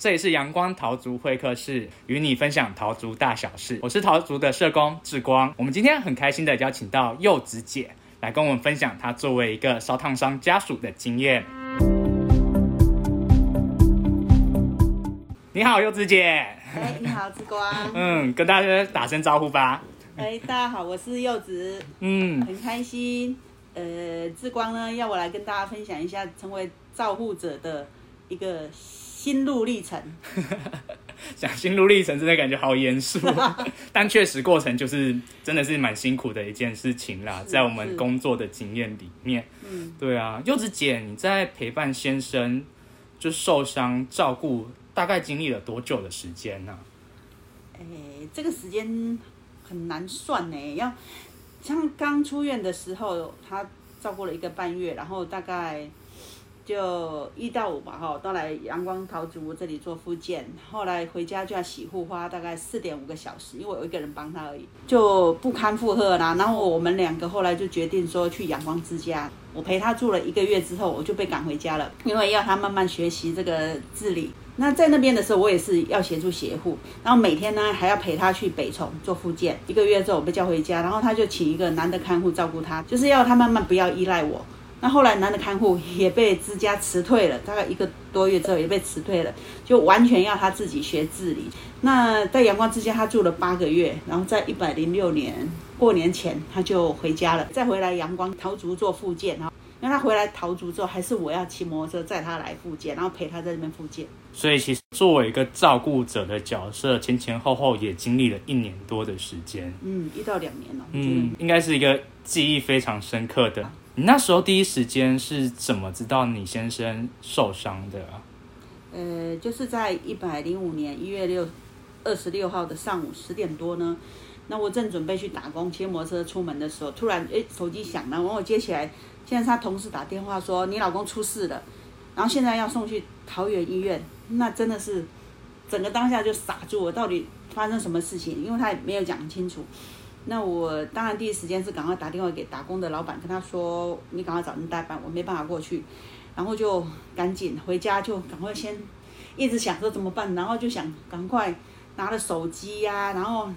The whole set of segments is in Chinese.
这里是阳光桃竹会客室，与你分享桃竹大小事。我是桃竹的社工志光。我们今天很开心的邀请到柚子姐来跟我们分享她作为一个烧烫伤家属的经验。你好，柚子姐。哎，你好，志光。嗯，跟大家打声招呼吧。哎，大家好，我是柚子。嗯，很开心。呃，志光呢，要我来跟大家分享一下成为照护者的一个。心路历程，讲心路历程真的感觉好严肃，但确实过程就是真的是蛮辛苦的一件事情啦，在我们工作的经验里面，嗯，对啊，柚子姐，你在陪伴先生就受伤照顾，大概经历了多久的时间呢？哎，这个时间很难算呢，要像刚出院的时候，他照顾了一个半月，然后大概。就一到五吧，哈，都来阳光桃竹这里做复健，后来回家就要洗护花，大概四点五个小时，因为我一个人帮他而已，就不堪负荷啦。然后我们两个后来就决定说去阳光之家，我陪他住了一个月之后，我就被赶回家了，因为要他慢慢学习这个自理。那在那边的时候，我也是要协助协护，然后每天呢还要陪他去北重做复健。一个月之后我被叫回家，然后他就请一个男的看护照顾他，就是要他慢慢不要依赖我。那后来男的看护也被之家辞退了，大概一个多月之后也被辞退了，就完全要他自己学自理。那在阳光之家他住了八个月，然后在一百零六年过年前他就回家了，再回来阳光桃竹做复健。然后，因为他回来桃竹之后，还是我要骑摩托车载他来复健，然后陪他在那边复健。所以其实作为一个照顾者的角色，前前后后也经历了一年多的时间。嗯，一到两年了。嗯，应该是一个记忆非常深刻的。你那时候第一时间是怎么知道你先生受伤的？呃，就是在一百零五年一月六二十六号的上午十点多呢，那我正准备去打工，骑摩托车出门的时候，突然哎手机响了，然后我接起来，现在他同事打电话说你老公出事了，然后现在要送去桃园医院，那真的是整个当下就傻住了，到底发生什么事情？因为他也没有讲清楚。那我当然第一时间是赶快打电话给打工的老板，跟他说：“你赶快找人代班，我没办法过去。”然后就赶紧回家，就赶快先一直想说怎么办，然后就想赶快拿了手机呀，然后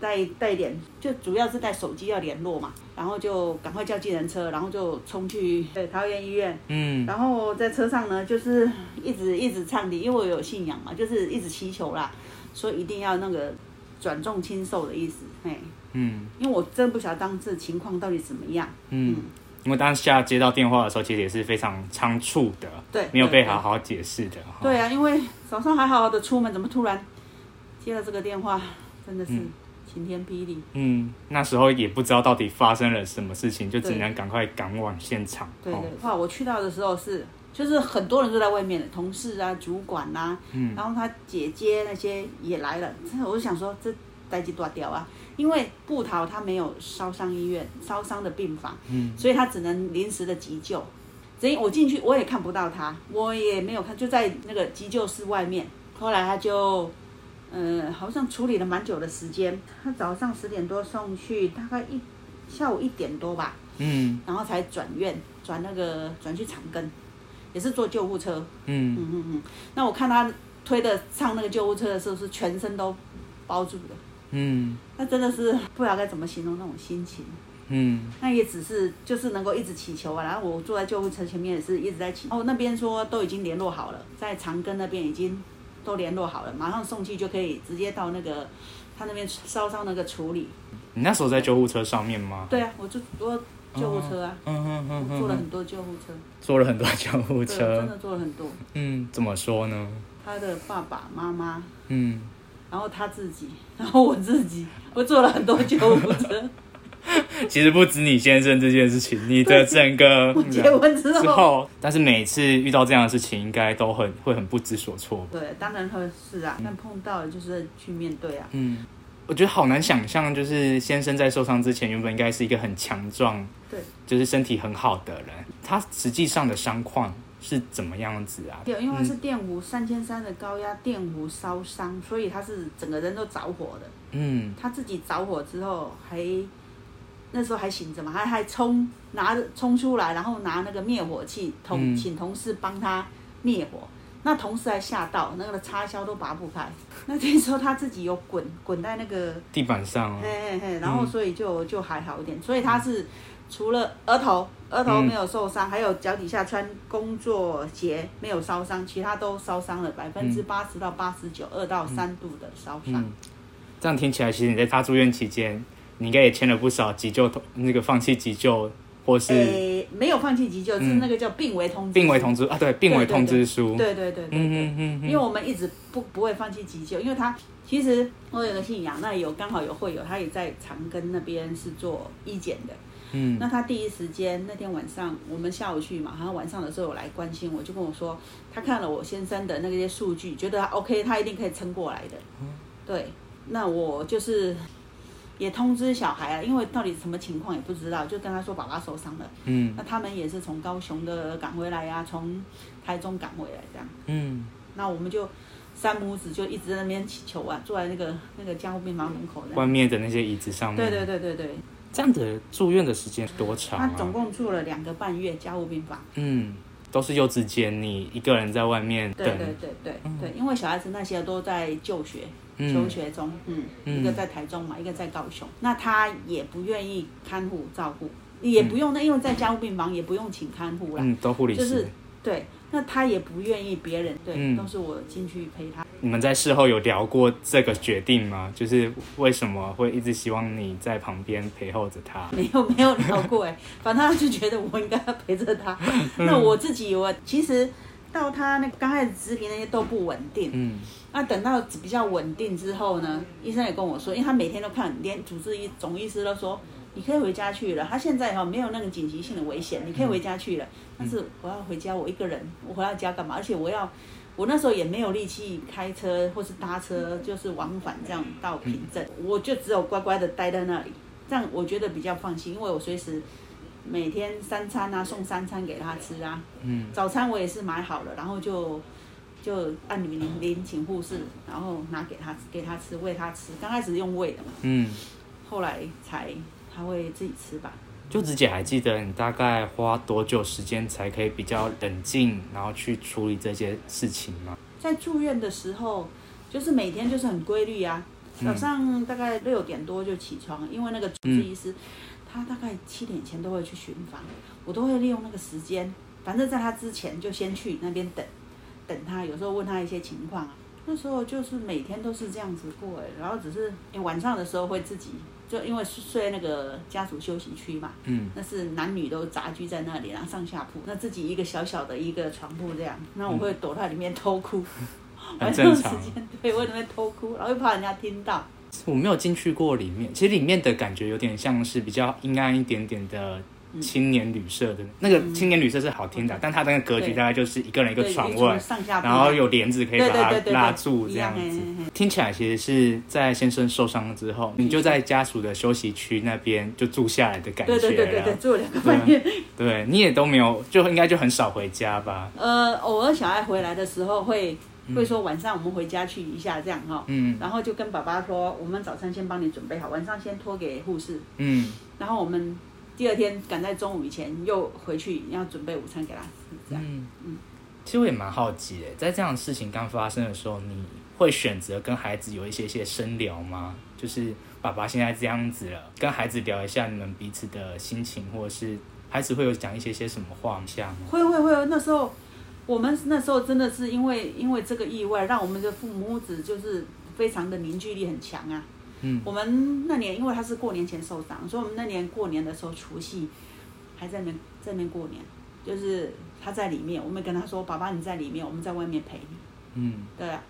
带带点，就主要是带手机要联络嘛。然后就赶快叫计程车，然后就冲去对桃园医院。嗯。然后在车上呢，就是一直一直唱的，因为我有信仰嘛，就是一直祈求啦，说一定要那个转重轻受的意思，嘿。嗯，因为我真不晓得当时情况到底怎么样。嗯，因为当下接到电话的时候，其实也是非常仓促的，对，没有被好好解释的。对啊，因为早上还好好的出门，怎么突然接了这个电话，真的是晴天霹雳。嗯，那时候也不知道到底发生了什么事情，就只能赶快赶往现场。对对，哇，我去到的时候是，就是很多人都在外面的，同事啊、主管呐，嗯，然后他姐姐那些也来了，我就想说这待机多屌啊。因为布桃他没有烧伤医院、烧伤的病房，嗯，所以他只能临时的急救。所以我进去我也看不到他，我也没有看，就在那个急救室外面。后来他就，嗯，好像处理了蛮久的时间。他早上十点多送去，大概一下午一点多吧，嗯，然后才转院，转那个转去长庚，也是坐救护车，嗯嗯嗯嗯。那我看他推的上那个救护车的时候，是全身都包住的。嗯，那真的是不知道该怎么形容那种心情。嗯，那也只是就是能够一直祈求啊。然后我坐在救护车前面也是一直在祈。哦，那边说都已经联络好了，在长庚那边已经都联络好了，马上送去就可以直接到那个他那边烧伤那个处理。你那时候在救护车上面吗？对啊，我就坐救护车啊。嗯嗯嗯嗯。坐了很多救护车。坐了很多救护车。真的坐了很多。嗯，怎么说呢？他的爸爸妈妈。嗯。然后他自己，然后我自己，我做了很多救护车。其实不止你先生这件事情，你的整个 结婚之后，但是每次遇到这样的事情，应该都很会很不知所措。对，当然会是啊，但碰到了就是去面对啊。嗯，我觉得好难想象，就是先生在受伤之前，原本应该是一个很强壮，对，就是身体很好的人，他实际上的伤况。是怎么样子啊？对，因为他是电弧三千三的高压电弧烧伤，所以他是整个人都着火的。嗯，他自己着火之后还那时候还醒着嘛，还还冲拿着冲出来，然后拿那个灭火器同请同事帮他灭火，那同事还吓到，那个插销都拔不开。那听说他自己有滚滚在那个地板上，嘿嘿嘿，然后所以就就还好一点。所以他是除了额头额头没有受伤，还有脚底下穿工作鞋没有烧伤，其他都烧伤了，百分之八十到八十九，二到三度的烧伤。这样听起来，其实你在他住院期间，你应该也签了不少急救那个放弃急救。或是没有放弃急救，是那个叫病危通知。病危通知啊，对，病危通知书。对对对对，嗯嗯嗯。因为我们一直不不会放弃急救，因为他其实我有个信仰，那有刚好有会友，他也在长庚那边是做医检的。嗯。那他第一时间那天晚上，我们下午去嘛，然后晚上的时候有来关心我，就跟我说，他看了我先生的那些数据，觉得 OK，他一定可以撑过来的。嗯。对，那我就是。也通知小孩啊，因为到底什么情况也不知道，就跟他说爸爸受伤了。嗯，那他们也是从高雄的赶回来呀，从台中赶回来这样。嗯，那我们就三母子就一直在那边祈求啊，坐在那个那个加护病房门口外面的那些椅子上面。对对对对对。这样子住院的时间多长？他总共住了两个半月加护病房。嗯，都是幼稚间，你一个人在外面对对对对对，因为小孩子那些都在就学。求学中，嗯，一个在台中嘛，一个在高雄。那他也不愿意看护照顾，也不用那，因为在家护病房也不用请看护啦，嗯，都护理师。就是对，那他也不愿意别人，对，都是我进去陪他。你们在事后有聊过这个决定吗？就是为什么会一直希望你在旁边陪候着他？没有，没有聊过哎，反正他就觉得我应该要陪着他。那我自己，我其实。到他那刚开始植皮那些都不稳定，嗯，那等到比较稳定之后呢，医生也跟我说，因为他每天都看，连主治医总医师都说，你可以回家去了。他现在哈没有那个紧急性的危险，你可以回家去了。但是我要回家，我一个人，我回到家干嘛？而且我要，我那时候也没有力气开车或是搭车，就是往返这样到平镇，我就只有乖乖的待在那里，这样我觉得比较放心，因为我随时。每天三餐啊，送三餐给他吃啊。嗯。早餐我也是买好了，然后就就按铃铃请护士，然后拿给他给他吃，喂他吃。刚开始用喂的嘛。嗯。后来才他会自己吃吧。就子姐还记得你大概花多久时间才可以比较冷静，然后去处理这些事情吗？在住院的时候，就是每天就是很规律啊。早上大概六点多就起床，因为那个主治医师。他大概七点前都会去巡房，我都会利用那个时间，反正在他之前就先去那边等，等他，有时候问他一些情况啊。那时候就是每天都是这样子过哎，然后只是晚上的时候会自己，就因为睡那个家属休息区嘛，嗯，那是男女都杂居在那里，然后上下铺，那自己一个小小的一个床铺这样，那我会躲在里面偷哭，晚上时间对，我在那边偷哭，然后又怕人家听到。我没有进去过里面，其实里面的感觉有点像是比较阴暗一点点的青年旅社的那个青年旅社是好听的，但它那个格局大概就是一个人一个床位，然后有帘子可以把它拉住这样子。听起来其实是在先生受伤之后，你就在家属的休息区那边就住下来的感觉了。对对对对，住两个半月。对你也都没有，就应该就很少回家吧？呃，偶尔小孩回来的时候会。会说晚上我们回家去一下这样哈，嗯，然后就跟爸爸说，我们早餐先帮你准备好，晚上先托给护士，嗯，然后我们第二天赶在中午以前又回去要准备午餐给他吃，这样，嗯嗯。其实我也蛮好奇的，在这样的事情刚发生的时候，你会选择跟孩子有一些些深聊吗？就是爸爸现在这样子了，跟孩子聊一下你们彼此的心情，或者是孩子会有讲一些些什么话吗？会会会，那时候。我们那时候真的是因为因为这个意外，让我们的父母子就是非常的凝聚力很强啊。嗯。我们那年因为他是过年前受伤，所以我们那年过年的时候除夕还在那在那过年，就是他在里面，我们跟他说：“爸爸你在里面，我们在外面陪你。”嗯。对啊。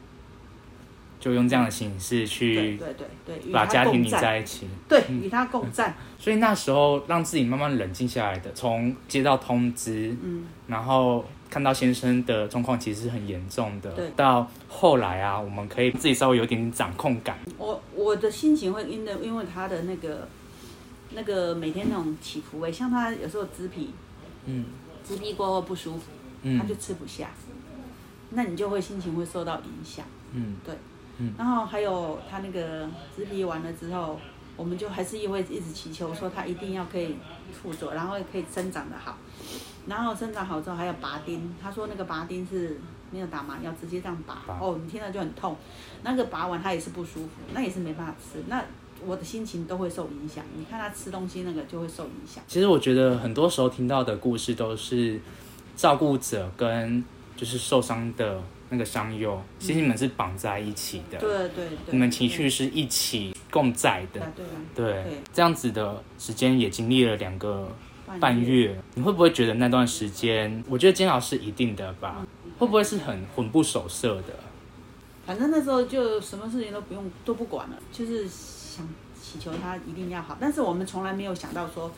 就用这样的形式去对对对对，把家庭拧在一起，对，与他共战。所以那时候让自己慢慢冷静下来的，从接到通知，嗯，然后。看到先生的状况其实是很严重的，对。到后来啊，我们可以自己稍微有点点掌控感。我我的心情会因为，因为他的那个那个每天那种起伏哎，像他有时候植皮，嗯，植皮过后不舒服，嗯，他就吃不下，那你就会心情会受到影响，嗯，对，嗯。然后还有他那个植皮完了之后，我们就还是因为一直祈求说他一定要可以复作，然后可以生长的好。然后生长好之后还有拔钉，他说那个拔钉是没有打麻药，直接这样拔，拔哦，你听了就很痛。那个拔完他也是不舒服，那也是没办法吃，那我的心情都会受影响。你看他吃东西那个就会受影响。其实我觉得很多时候听到的故事都是照顾者跟就是受伤的那个伤友，其实你们是绑在一起的，对对对，你们情绪是一起共在的，对对，这样子的时间也经历了两个半月，你会不会觉得那段时间，我觉得煎熬是一定的吧？会不会是很魂不守舍的？反正那时候就什么事情都不用都不管了，就是想祈求他一定要好。但是我们从来没有想到说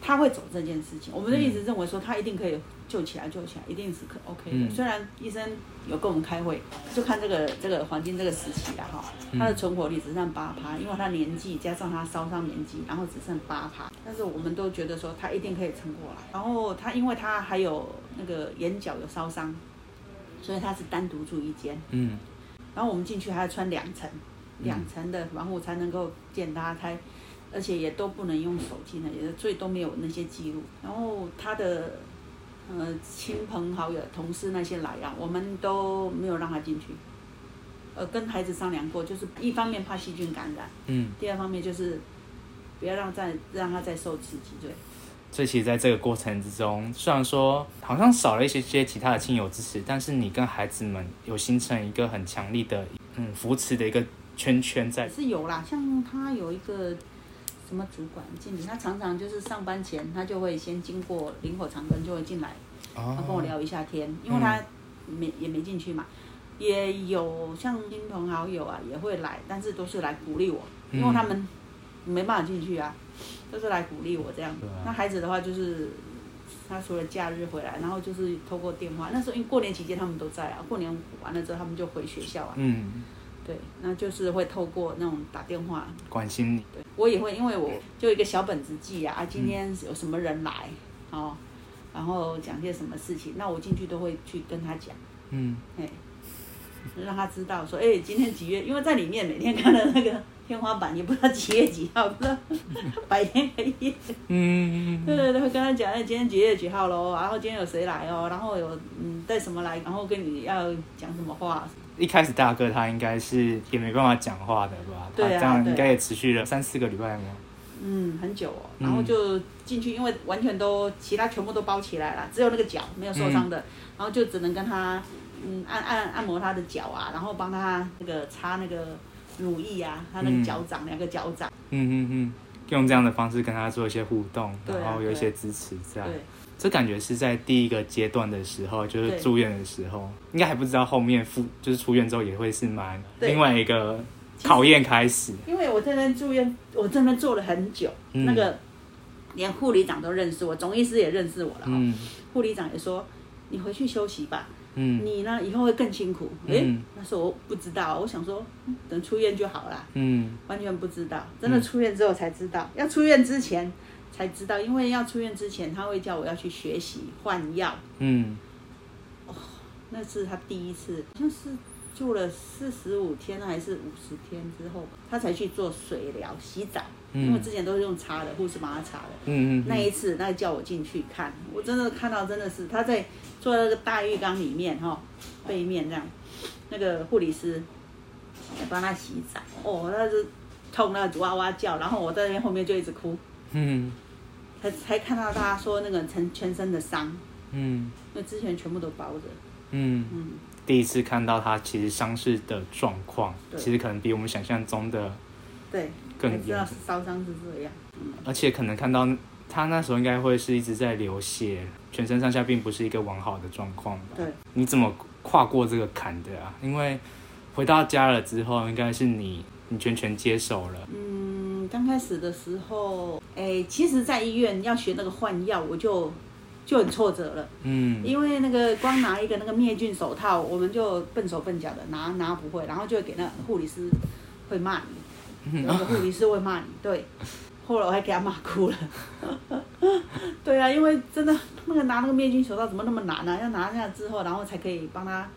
他会走这件事情，我们就一直认为说他一定可以救起来，救起来一定是可 OK 的。嗯虽然医生有跟我们开会，就看这个这个黄金这个时期了哈，他的存活率只剩八趴，因为他年纪加上他烧伤年纪，然后只剩八趴。但是我们都觉得说他一定可以撑过来。然后他因为他还有那个眼角有烧伤，所以他是单独住一间。嗯然后我们进去还要穿两层，两层的防护才能够见他开，而且也都不能用手机那些，所以都没有那些记录。然后他的呃亲朋好友、同事那些来啊，我们都没有让他进去。呃，跟孩子商量过，就是一方面怕细菌感染，嗯，第二方面就是不要让再让他再受刺激，对。所以其实在这个过程之中，虽然说好像少了一些些其他的亲友支持，但是你跟孩子们有形成一个很强力的嗯扶持的一个圈圈在也。是有啦，像他有一个什么主管经理，他常常就是上班前，他就会先经过林火长庚，就会进来，哦他跟我聊一下天，因为他没也没进去嘛。也有像亲朋好友啊也会来，但是都是来鼓励我，因为他们没办法进去啊，都是来鼓励我这样。啊那孩子的话就是。他除了假日回来，然后就是透过电话。那时候因为过年期间他们都在啊，过年完了之后他们就回学校啊。嗯，对，那就是会透过那种打电话关心你。对，我也会，因为我就一个小本子记啊，啊今天有什么人来，哦，然后讲些什么事情，那我进去都会去跟他讲，嗯哎，让他知道说，哎，今天几月？因为在里面每天看到那个天花板，也不知道几月几号，不知道 白天黑夜，嗯对对对，会跟他讲，哎，今天几月几号喽？然后今天有谁来哦？然后有嗯带什么来？然后跟你要讲什么话？一开始大哥他应该是也没办法讲话的吧？对啊这样应该也持续了三四个礼拜吗？嗯，很久哦，嗯然后就进去，因为完全都其他全部都包起来了，只有那个脚没有受伤的，嗯然后就只能跟他嗯按按按摩他的脚啊，然后帮他那个擦那个乳液啊，他那个脚掌、两个脚掌，嗯嗯嗯，用这样的方式跟他做一些互动，然后有一些支持在。对这感觉是在第一个阶段的时候，就是住院的时候，应该还不知道后面复就是出院之后也会是蛮另外一个考验开始。因为我这边住院，我这边做了很久，那个连护理长都认识我，总医师也认识我了、哦，嗯护理长也说你回去休息吧，嗯。你呢以后会更辛苦。诶，嗯那时候我不知道，我想说嗯等出院就好了。嗯。完全不知道，真的出院之后才知道，要出院之前才知道，因为要出院之前他会叫我要去学习换药，嗯。哦那是他第一次，好像是住了四十五天还是五十天之后吧，他才去做水疗洗澡，因为嗯之前都是用擦的，护士帮他擦的。嗯嗯那一次，那叫我进去看，我真的看到真的是他在坐在那个大浴缸里面哈，背面这样，那个护理师在帮他洗澡，哦，那是痛到哇哇叫，然后我在那边后面就一直哭，嗯。才才看到他说那个全全身的伤，嗯。那之前全部都包着，嗯，嗯，第一次看到他其实伤势的状况，其实可能比我们想象中的对，更严是烧伤是这样，而且可能看到他那时候应该会是一直在流血，全身上下并不是一个完好的状况吧？对，你怎么跨过这个坎的啊？因为回到家了之后，应该是你你全权接手了。嗯，刚开始的时候，哎，其实，在医院要学那个换药，我就就很挫折了。嗯因为那个光拿一个那个灭菌手套，我们就笨手笨脚的拿拿不会，然后就会给那护理师会骂你，那个护理师会骂你，对。后来我还给他骂哭了。对啊，因为真的那个拿那个灭菌手套怎么那么难呢、要拿下之后，然后才可以帮他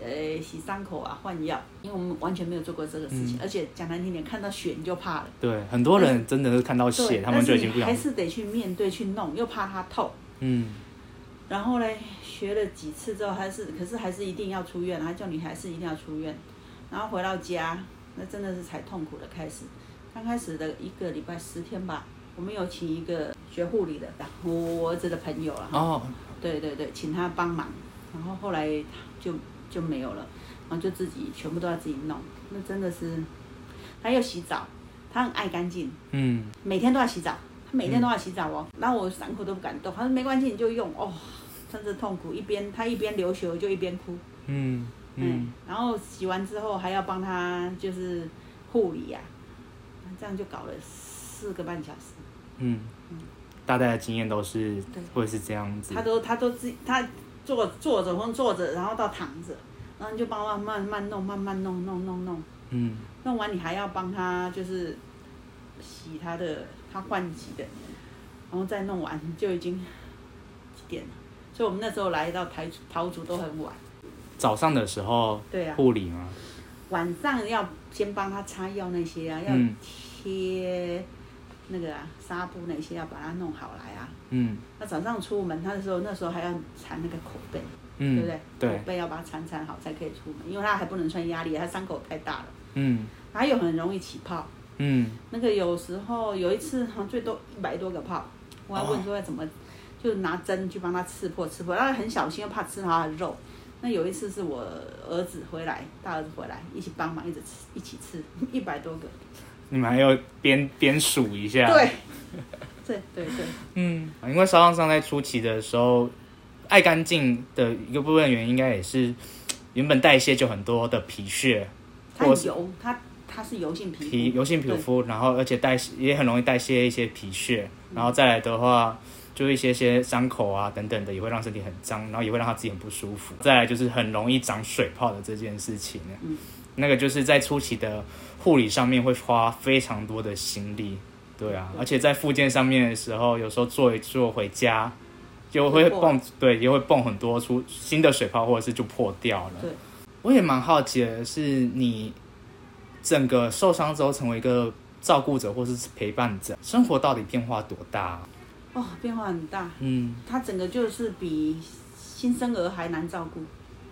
呃洗伤口啊、换药，因为我们完全没有做过这个事情，而且讲难听点，看到血你就怕了。对，很多人真的是看到血，他们就已经不想但是你还。是得去面对去弄，又怕它透。嗯然后嘞，学了几次之后，还是可是还是一定要出院，他叫你还是一定要出院。然后回到家，那真的是才痛苦的开始。刚开始的一个礼拜十天吧，我们有请一个学护理的，我儿子的朋友啊。哦。对对对，请他帮忙。然后后来就就没有了，然后就自己全部都要自己弄。那真的是，他又洗澡，他很爱干净。嗯。每天都要洗澡，他每天都要洗澡哦。然后我伤口都不敢动，他说没关系，你就用哦。真是痛苦，一边他一边流血，我就一边哭。嗯嗯，然后洗完之后还要帮他就是护理呀，这样就搞了四个半小时。嗯嗯，大概的经验都是会是这样子。他都他都自他坐坐着或坐着，然后到躺着，然后你就帮他慢慢弄，慢慢弄弄弄弄。嗯，弄完你还要帮他就是洗他的他换洗的，然后再弄完就已经几点了。所以我们那时候来到台桃竹都很晚。早上的时候，对啊，护理吗？晚上要先帮他擦药那些啊，要贴那个啊纱布那些，要把它弄好来啊。嗯。那早上出门，他的时候那时候还要缠那个口背，对不对？对。口背要把它缠缠好才可以出门，因为他还不能穿压力，他伤口太大了。嗯。还有很容易起泡。嗯。那个有时候有一次好像最多一百多个泡，我还问说要怎么。就拿针去帮他刺破，刺破，然后很小心，又怕吃他的肉。那有一次是我儿子回来，大儿子回来一起帮忙，一直吃，一起吃，一百多个。你们还要边边数一下。对，对对对。嗯，因为烧伤伤在初期的时候，爱干净的一个部分原因，应该也是原本代谢就很多的皮屑。它油，它它是油性皮皮油性皮肤，然后而且代谢也很容易代谢一些皮屑，然后再来的话。就一些些伤口啊等等的，也会让身体很脏，然后也会让他自己很不舒服。再来就是很容易长水泡的这件事情，嗯，那个就是在初期的护理上面会花非常多的心力，对啊，而且在附件上面的时候，有时候做一做回家就会蹦，对，也会蹦很多出新的水泡，或者是就破掉了。对，我也蛮好奇的是，你整个受伤之后成为一个照顾者或是陪伴者，生活到底变化多大？哦，变化很大。嗯，他整个就是比新生儿还难照顾。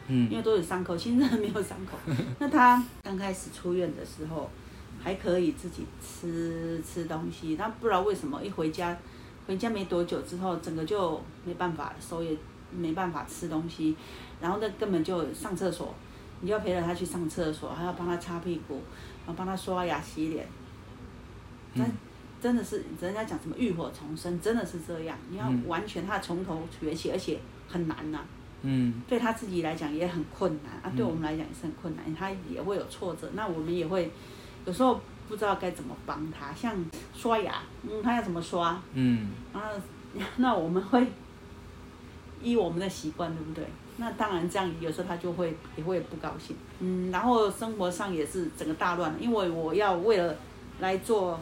嗯，因为都有伤口，新生儿没有伤口。那他刚开始出院的时候，还可以自己吃吃东西。他不知道为什么一回家，回家没多久之后，整个就没办法，手也没办法吃东西。然后那根本就上厕所，你就要陪着他去上厕所，还要帮他擦屁股，然后帮他刷牙洗脸。嗯。真的是人家讲什么浴火重生，真的是这样。你要完全他从头学起，而且很难呐。嗯。对他自己来讲也很困难啊，对我们来讲也是很困难。他也会有挫折，那我们也会有时候不知道该怎么帮他。像刷牙，嗯，他要怎么刷？嗯。然后 那我们会依我们的习惯，对不对？那当然这样，有时候他就会也会不高兴。嗯。然后生活上也是整个大乱，因为我要为了来做。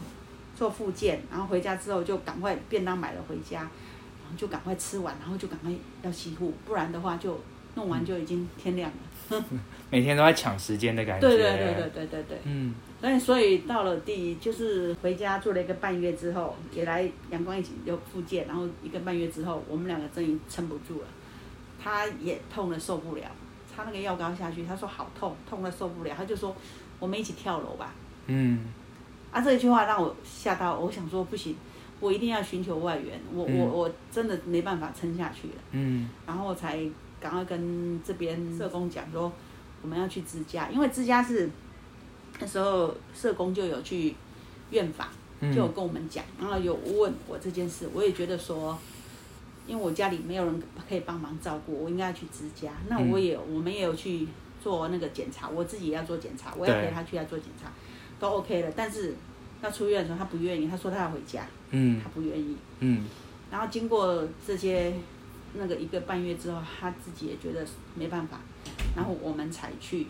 做复健，然后回家之后就赶快便当买了回家，然后就赶快吃完，然后就赶快要洗护，不然的话就弄完就已经天亮了。每天都在抢时间的感觉。对对对对对对对。嗯。那所以到了第就是回家做了一个半月之后，也来阳光一起又复健，然后一个半月之后，我们两个终于撑不住了，他也痛的受不了，擦那个药膏下去，他说好痛，痛的受不了，他就说我们一起跳楼吧。嗯。啊，这一句话让我吓到，我想说不行，我一定要寻求外援，我我我真的没办法撑下去了。嗯，然后才赶快跟这边社工讲说，我们要去支家，因为支家是那时候社工就有去院访，就有跟我们讲，然后有问我这件事，我也觉得说，因为我家里没有人可以帮忙照顾，我应该要去支家。那我也我们也有去做那个检查，我自己也要做检查，我也陪他去要做检查。都 OK 了，但是要出院的时候他不愿意，他说他要回家，嗯，他不愿意，嗯，然后经过这些那个一个半月之后，他自己也觉得没办法，然后我们才去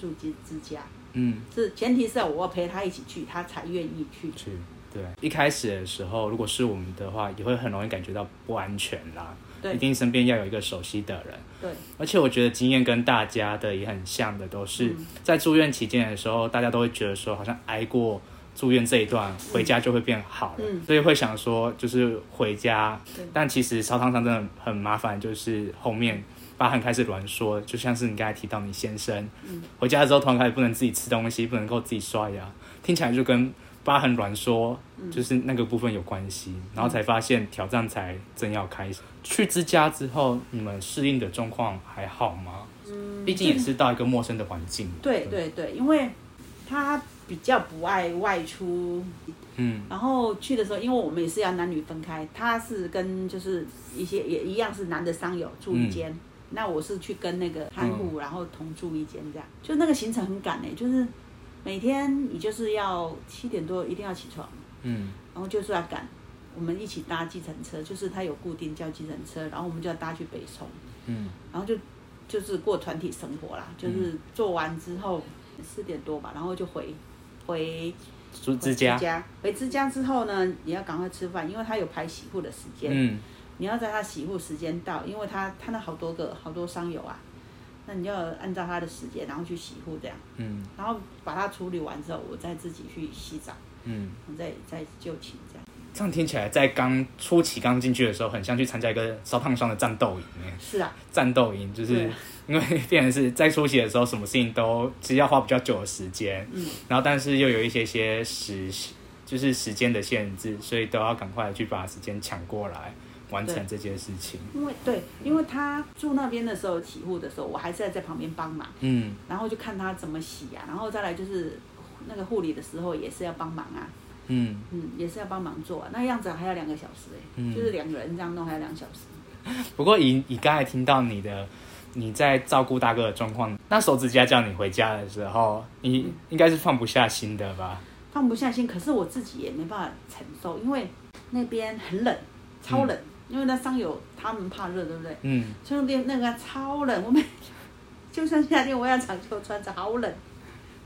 住进之家，嗯，是前提是我要陪他一起去，他才愿意去。去，对，一开始的时候，如果是我们的话，也会很容易感觉到不安全啦。对。一定身边要有一个熟悉的人。对，而且我觉得经验跟大家的也很像的，都是在住院期间的时候，大家都会觉得说好像挨过住院这一段回家就会变好了，所以会想说就是回家，但其实烧烫伤真的很麻烦，就是后面疤痕开始挛缩，就像是你刚才提到你先生，回家之后突然开始不能自己吃东西，不能够自己刷牙，听起来就跟疤痕挛缩就是那个部分有关系，然后才发现挑战才正要开始。去之家之后，你们适应的状况还好吗？嗯，毕竟也是到一个陌生的环境。对对对，因为他。比较不爱外出，嗯，然后去的时候，因为我们也是要男女分开，他是跟就是一些也一样是男的商友住一间，那我是去跟那个看护，然后同住一间这样，就那个行程很赶哎，就是每天你就是要七点多一定要起床，嗯，然后就是要赶，我们一起搭计程车，就是他有固定叫计程车，然后我们就要搭去北松，嗯，然后就就是过团体生活啦，就是做完之后四点多吧，然后就回。回之家，回之家。之后呢，你要赶快吃饭，因为他有排洗护的时间。嗯，你要在他洗护时间到，因为他他那好多个好多伤友啊，那你就按照他的时间，然后去洗护这样。嗯，然后把它处理完之后，我再自己去洗澡。嗯，再再就寝这样。这样听起来，在刚初期刚进去的时候，很像去参加一个烧烫伤的战斗营。是啊，战斗营就是。因为变成是在初期的时候，什么事情都其实要花比较久的时间，嗯，然后但是又有一些些时，就是时间的限制，所以都要赶快去把时间抢过来完成这件事情。因为对，因为他住那边的时候起护的时候，我还是在在旁边帮忙，嗯，然后就看他怎么洗啊，然后再来就是那个护理的时候也是要帮忙啊，嗯嗯，也是要帮忙做啊，那样子还要两个小时哎，就是两个人这样弄还要两小时。不过以以刚才听到你的。你在照顾大哥的状况，那手指甲叫你回家的时候，你应该是放不下心的吧？放不下心，可是我自己也没办法承受，因为那边很冷，超冷。因为那伤友他们怕热，对不对？嗯。春天那个超冷，我们就算夏天我要长袖穿着，好冷，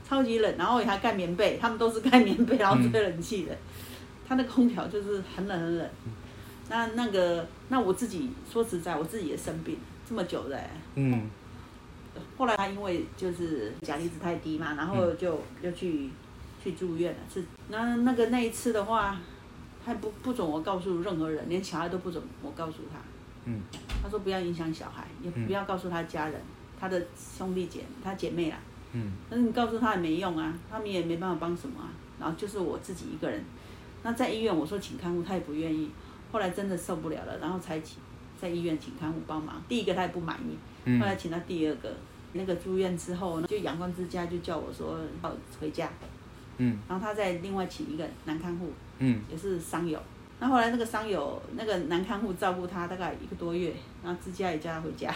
超级冷。然后还盖棉被，他们都是盖棉被，然后吹冷气的。他那空调就是很冷很冷。那那个，那我自己说实在，我自己也生病。这么久的，嗯，后来他因为就是钾离子太低嘛，然后就又去去住院了。是那那个那一次的话，他不不准我告诉任何人，连小孩都不准我告诉他。嗯，他说不要影响小孩，也不要告诉他家人，他的兄弟姐他姐妹啦。嗯，但是你告诉他也没用啊，他们也没办法帮什么啊。然后就是我自己一个人。那在医院我说请看护，他也不愿意。后来真的受不了了，然后才请。在医院请看护帮忙，第一个他也不满意，后来请到第二个，那个住院之后，就阳光之家就叫我说要回家，嗯，然后他再另外请一个男看护，嗯，也是伤友，那后来那个伤友那个男看护照顾他大概一个多月，然后自家也叫他回家。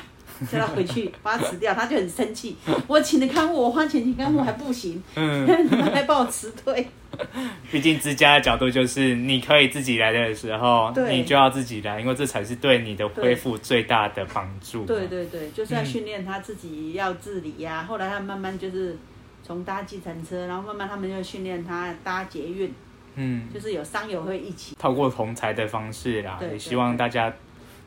叫他回去 把他辞掉，他就很生气。我请的看护，我花钱请看护还不行，嗯，你们还把我辞退。毕竟之家的角度就是，你可以自己来的时候，你就要自己来，因为这才是对你的恢复最大的帮助。对对对，就是要训练他自己要自理呀。后来他慢慢就是从搭计程车，然后慢慢他们就训练他搭捷运，嗯，就是有商友会一起，透过同才的方式啦，也希望大家。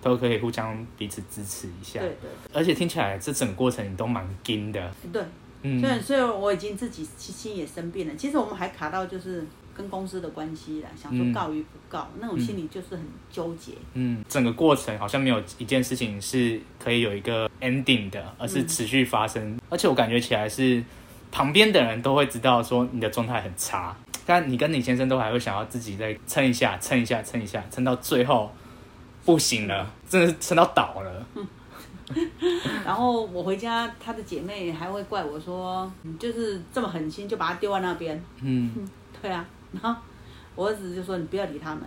都可以互相彼此支持一下，对对。而且听起来这整个过程你都蛮惊的，对，嗯。虽然虽然我已经自己心也生病了。其实我们还卡到就是跟公司的关系啦，想说告与不告，那种心里就是很纠结。嗯，整个过程好像没有一件事情是可以有一个 ending 的，而是持续发生。而且我感觉起来是旁边的人都会知道说你的状态很差，但你跟你先生都还会想要自己再撑一下，撑一下，撑一下，撑到最后。不行了，真的是撑到倒了。然后我回家，他的姐妹还会怪我说：“你就是这么狠心，就把他丢在那边。”嗯，对啊。然后我儿子就说：“你不要理他们。”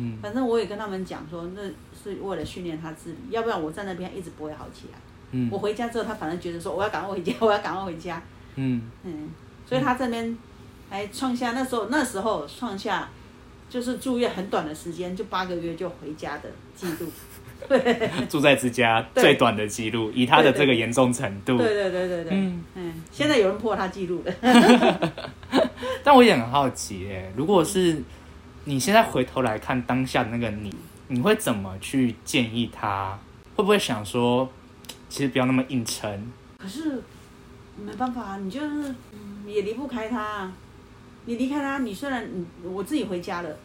嗯，反正我也跟他们讲说，那是为了训练他自理，要不然我在那边一直不会好起来。嗯，我回家之后，他反正觉得说我要赶快回家，我要赶快回家。嗯嗯，所以他这边还创下那时候那时候创下。就是住院很短的时间，就八个月就回家的记录。住在之家最短的记录，以他的这个严重程度。对对对对对。嗯嗯，现在有人破他记录了。但我也很好奇，哎，如果是你现在回头来看当下的那个你，你会怎么去建议他？会不会想说，其实不要那么硬撑？可是没办法，你就是也离不开他。你离开他，你虽然你我自己回家了，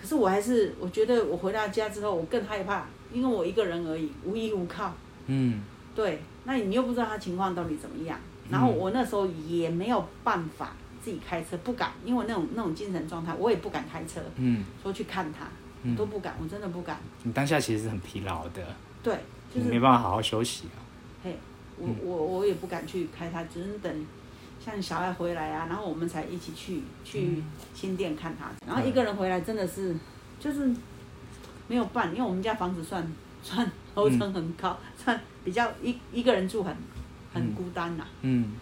可是我还是我觉得我回到家之后，我更害怕，因为我一个人而已，无依无靠。嗯对，那你又不知道他情况到底怎么样，然后我那时候也没有办法自己开车，不敢，因为我那种那种精神状态，我也不敢开车，嗯，说去看他，我都不敢，我真的不敢。你当下其实是很疲劳的，对，就是没办法好好休息啊。嘿，我嗯我我也不敢去开他，只能等像小孩回来啊，然后我们才一起去去新店看他。然后一个人回来真的是就是没有办，因为我们家房子算 算楼层很高，算比较一一个人住很很孤单呐、嗯，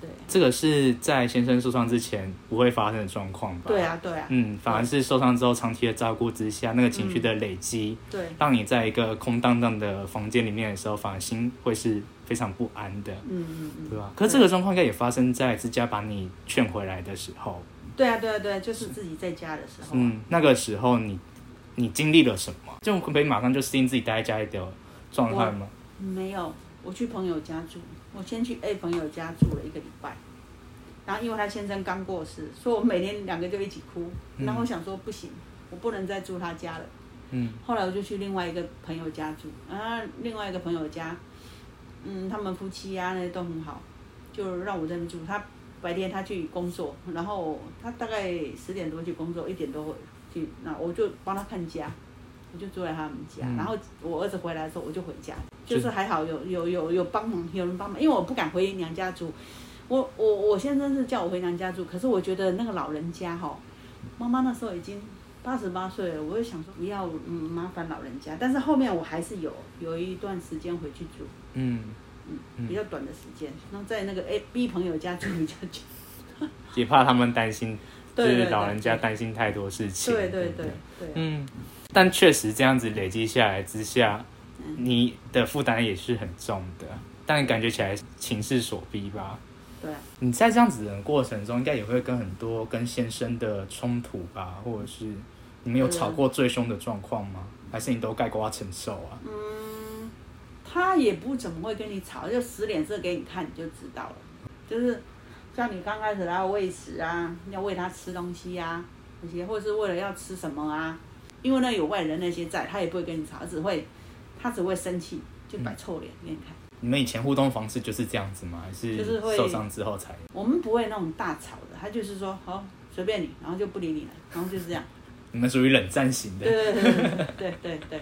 对这个是在先生受伤之前不会发生的状况吧？对。啊对啊，嗯，反而是受伤之后长期的照顾之下，那个情绪的累积，对，让你在一个空荡荡的房间里面的时候，反而心会是非常不安的，嗯嗯嗯，对吧？可是这个状况应该也发生在自家把你劝回来的时候。对啊对啊对啊，就是自己在家的时候啊、嗯，那个时候你你经历了什么？就可以马上就适应自己待在家里的状态吗？没有，我去朋友家住，我先去 A 朋友家住了一个礼拜，然后因为他先生刚过世，所以我每天两个就一起哭，然后我想说不行，我不能再住他家了，嗯。后来我就去另外一个朋友家住，啊，另外一个朋友家，嗯，他们夫妻啊那些都很好，就让我在那住。他白天他去工作，然后他大概十点多去工作，一点多回去，那我就帮他看家，我就住在他们家。嗯然后我儿子回来的时候，我就回家，就就是还好有有有有帮忙，有人帮忙，因为我不敢回娘家住。我我我先生是叫我回娘家住，可是我觉得那个老人家哈，妈妈那时候已经八十八岁了，我就想说不要嗯麻烦老人家，但是后面我还是有有一段时间回去住，嗯，比较短的时间，然后在那个 A B 朋友家住比较久。也怕他们担心，就是老人家担心太多事情。对对不对对，嗯，但确实这样子累积下来之下，嗯你的负担也是很重的，但感觉起来情势所逼吧。对啊，你在这样子的过程中，应该也会跟很多跟先生的冲突吧，或者是你们有吵过最凶的状况吗？还是你都盖瓜承受啊？嗯，他也不怎么会跟你吵，就使脸色给你看，你就知道了。就是像你刚开始要喂食啊，要喂他吃东西啊，那些，或者是为了要吃什么啊，因为那有外人那些在，他也不会跟你吵，他只会他只会生气，就摆臭脸给你看。你们以前互动方式就是这样子吗？还是就是会受伤之后才？我们不会那种大吵的，他就是说好随便你，然后就不理你了，然后就是这样。你们属于冷战型的对。对对对对对对。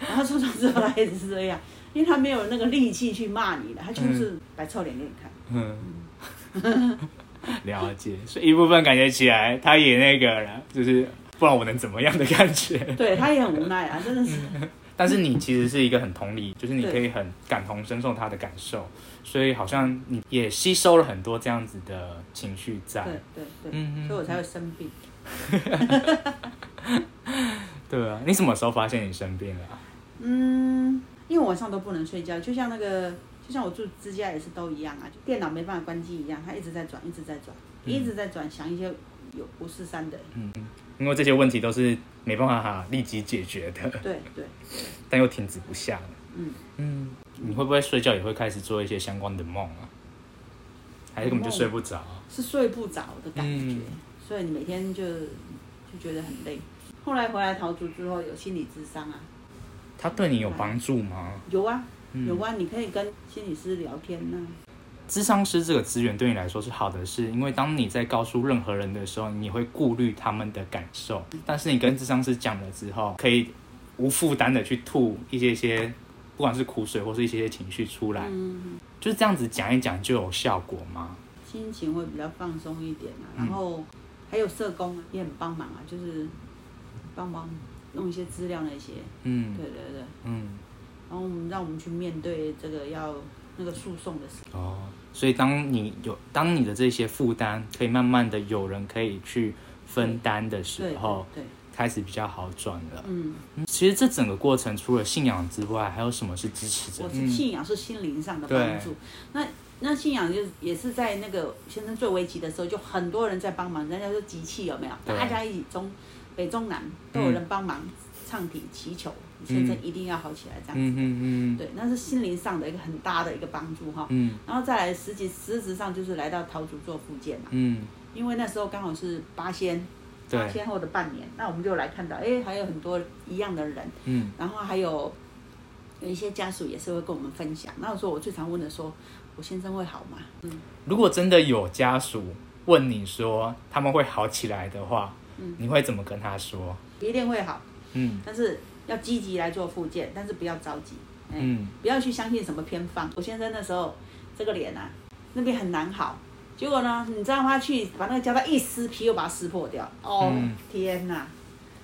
然后受伤之后他也是这样，因为他没有那个力气去骂你了，他就是摆臭脸给你看。嗯，了解。所以一部分感觉起来，他也那个了，就是不然我能怎么样的感觉。对他也很无奈啊，真的是。但是你其实是一个很同理，就是你可以很感同身受他的感受，所以好像你也吸收了很多这样子的情绪在。对对对，嗯嗯所以我才会生病。对啊，你什么时候发现你生病了啊、嗯，因为我晚上都不能睡觉，就像那个，就像我住之家也是都一样啊，就电脑没办法关机一样，它一直在转，一直在转，嗯一直在转，想一些有五四三的。嗯因为这些问题都是没办法立即解决的，对对，但又停止不下了。嗯嗯，你会不会睡觉也会开始做一些相关的梦啊？还是根本就睡不着？是睡不着的感觉，嗯所以你每天就就觉得很累。后来回来桃竹之后有心理智商啊，他对你有帮助吗？有啊嗯有啊，你可以跟心理师聊天呐、智商师这个资源对你来说是好的是，因为当你在告诉任何人的时候，你会顾虑他们的感受，但是你跟智商师讲了之后，可以无负担的去吐一些些，不管是苦水或是一些些情绪出来，嗯，就是这样子讲一讲就有效果吗？心情会比较放松一点啊。嗯然后还有社工啊，也很帮忙啊，就是帮忙弄一些资料那些。嗯对对对，嗯然后我们让我们去面对这个要那个诉讼的事。哦，所以当你有当你的这些负担可以慢慢的有人可以去分担的时候，对对，开始比较好转了。嗯，嗯其实这整个过程除了信仰之外，还有什么是支持者我你？是信仰是心灵上的对帮助。那那信仰就是也是在那个先生最危急的时候，就很多人在帮忙，人家说集气有没有？大家一起中北中南都有人帮忙唱题祈求，先生一定要好起来这样子。嗯嗯嗯对，那是心灵上的一个很大的一个帮助哈。嗯然后再来实际实质上就是来到桃竹做复健嘛。嗯因为那时候刚好是八仙，八仙后的半年，那我们就来看到，哎，还有很多一样的人，嗯，然后还有有一些家属也是会跟我们分享。那时候我最常问的说，我先生会好吗？嗯，如果真的有家属问你说他们会好起来的话，嗯，你会怎么跟他说？一定会好，嗯，但是要积极来做复健，但是不要着急，嗯，不要去相信什么偏方。我先生那时候这个脸啊，那边很难好。结果呢？你知道他去把那个胶带一撕皮，又把它撕破掉。哦，天哪！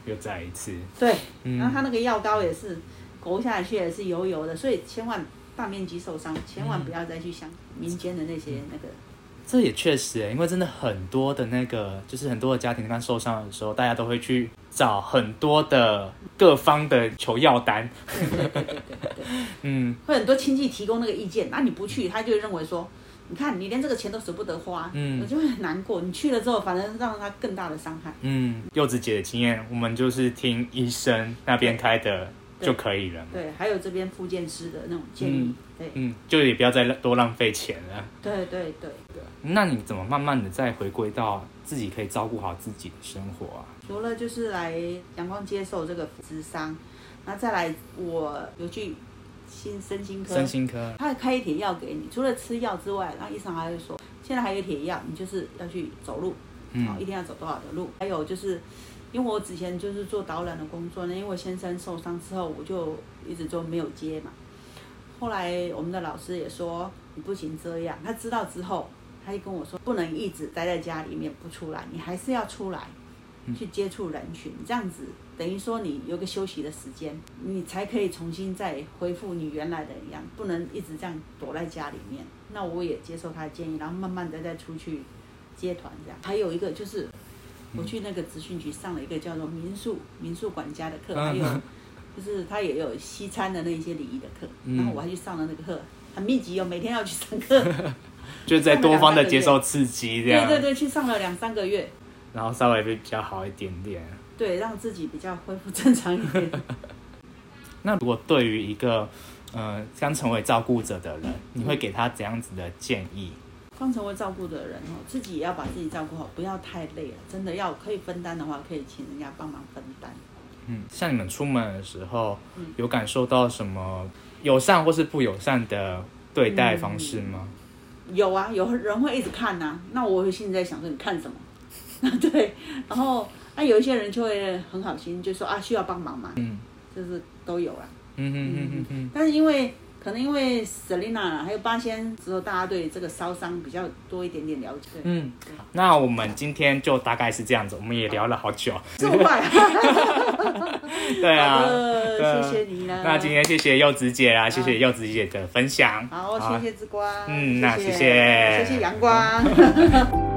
又再一次。对，然后他那个药膏也是勾下去也是油油的，所以千万大面积受伤，千万不要再去想民间的那些那个。这也确实因为真的很多的那个，就是很多的家庭他受伤的时候，大家都会去找很多的各方的求药单。嗯，会很多亲戚提供那个意见，那你不去，他就认为说。你看，你连这个钱都舍不得花，嗯，我就会很难过。你去了之后，反正让他更大的伤害。嗯，柚子姐的经验，我们就是听医生那边开的就可以了。对，还有这边复健师的那种建议。对，嗯，就也不要再多浪费钱了。对对对对。那你怎么慢慢的再回归到自己可以照顾好自己的生活啊？除了就是来阳光接受这个智商，那再来我有去。心身心科，身心科，他开一帖药给你，除了吃药之外，然后医生还会说，现在还有一帖药，你就是要去走路，好，一天要走多少的路。还有就是，因为我之前就是做导览的工作呢，因为先生受伤之后，我就一直都没有接嘛。后来我们的老师也说，你不行这样。他知道之后，他就跟我说，不能一直待在家里面不出来，你还是要出来。去接触人群，这样子等于说你有个休息的时间，你才可以重新再恢复你原来的一样，不能一直这样躲在家里面。那我也接受他的建议，然后慢慢的再出去接团这样。还有一个就是，我去那个职训局上了一个叫做民宿民宿管家的课，还有 就是他也有西餐的那些礼仪的课，然后我还去上了那个课，很密集哦，每天要去上课，就在多方的接受刺激这样。对对对，去上了两三个月。然后稍微会比较好一点点，对，让自己比较恢复正常一点。那如果对于一个呃刚成为照顾者的人，你会给他怎样子的建议？刚成为照顾的人哦，自己也要把自己照顾好，不要太累了。真的要可以分担的话，可以请人家帮忙分担。嗯，像你们出门的时候，有感受到什么友善或是不友善的对待方式吗？有啊，有人会一直看呐。那我现在想说，你看什么？对，然后那有一些人就会很好心，就说啊需要帮忙嘛，嗯，就是都有啊，嗯嗯嗯嗯嗯。但是因为可能因为 Selina 还有八仙之后，大家对这个烧伤比较多一点点了解。嗯，那我们今天就大概是这样子，我们也聊了好久，这么快？对啊，谢谢你了。那今天谢谢柚子姐啊，谢谢柚子姐的分享。好，谢谢之光。嗯，那谢谢，谢谢阳光。